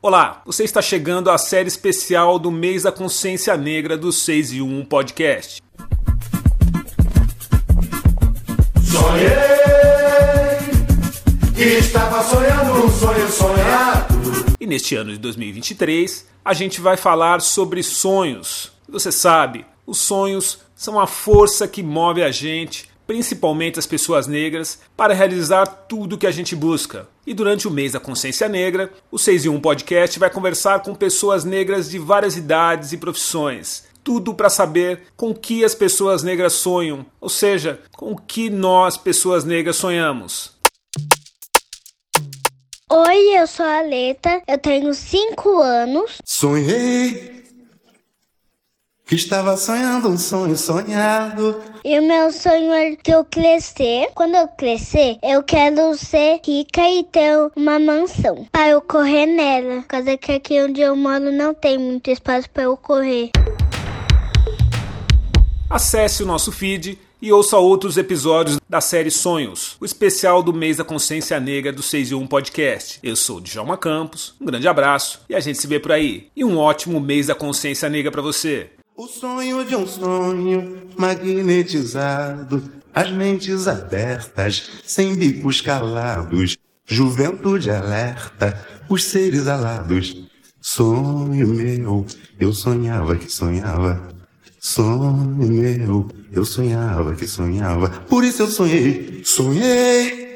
Olá, você está chegando à série especial do mês da consciência negra do 6 e 1 podcast. Sonhei que estava sonhando um sonho sonhado. E neste ano de 2023, a gente vai falar sobre sonhos. Você sabe, os sonhos são a força que move a gente principalmente as pessoas negras, para realizar tudo o que a gente busca. E durante o mês da consciência negra, o 6 e 1 podcast vai conversar com pessoas negras de várias idades e profissões. Tudo para saber com que as pessoas negras sonham, ou seja, com que nós, pessoas negras, sonhamos. Oi, eu sou a Leta, eu tenho 5 anos. Sonhei que estava sonhando um sonho sonhado. E o meu sonho é que eu crescer. Quando eu crescer, eu quero ser rica e ter uma mansão para eu correr nela. Por causa que aqui onde eu moro não tem muito espaço para eu correr. Acesse o nosso feed e ouça outros episódios da série Sonhos, o especial do mês da consciência negra do 6 e 1 podcast. Eu sou o Djalma Campos, um grande abraço e a gente se vê por aí. E um ótimo mês da consciência negra para você. O sonho de um sonho magnetizado, as mentes abertas, sem bicos calados, juventude alerta, os seres alados. Sonho meu, eu sonhava que sonhava. Sonho meu, eu sonhava que sonhava. Por isso eu sonhei, sonhei